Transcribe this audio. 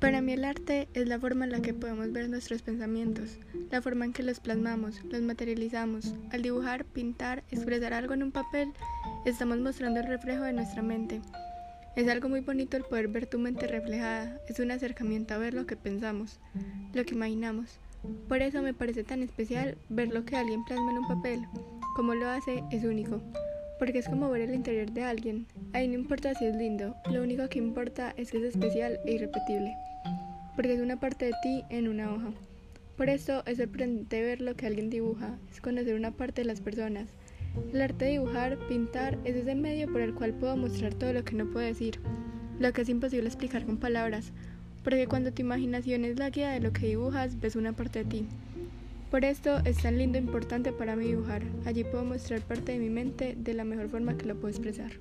Para mí el arte es la forma en la que podemos ver nuestros pensamientos, la forma en que los plasmamos, los materializamos. Al dibujar, pintar, expresar algo en un papel, estamos mostrando el reflejo de nuestra mente. Es algo muy bonito el poder ver tu mente reflejada, es un acercamiento a ver lo que pensamos, lo que imaginamos. Por eso me parece tan especial ver lo que alguien plasma en un papel. Como lo hace es único, porque es como ver el interior de alguien. Ahí no importa si es lindo, lo único que importa es que es especial e irrepetible porque es una parte de ti en una hoja. Por eso es sorprendente ver lo que alguien dibuja, es conocer una parte de las personas. El arte de dibujar, pintar, es ese medio por el cual puedo mostrar todo lo que no puedo decir, lo que es imposible explicar con palabras, porque cuando tu imaginación es la guía de lo que dibujas, ves una parte de ti. Por esto es tan lindo e importante para mí dibujar. Allí puedo mostrar parte de mi mente de la mejor forma que lo puedo expresar.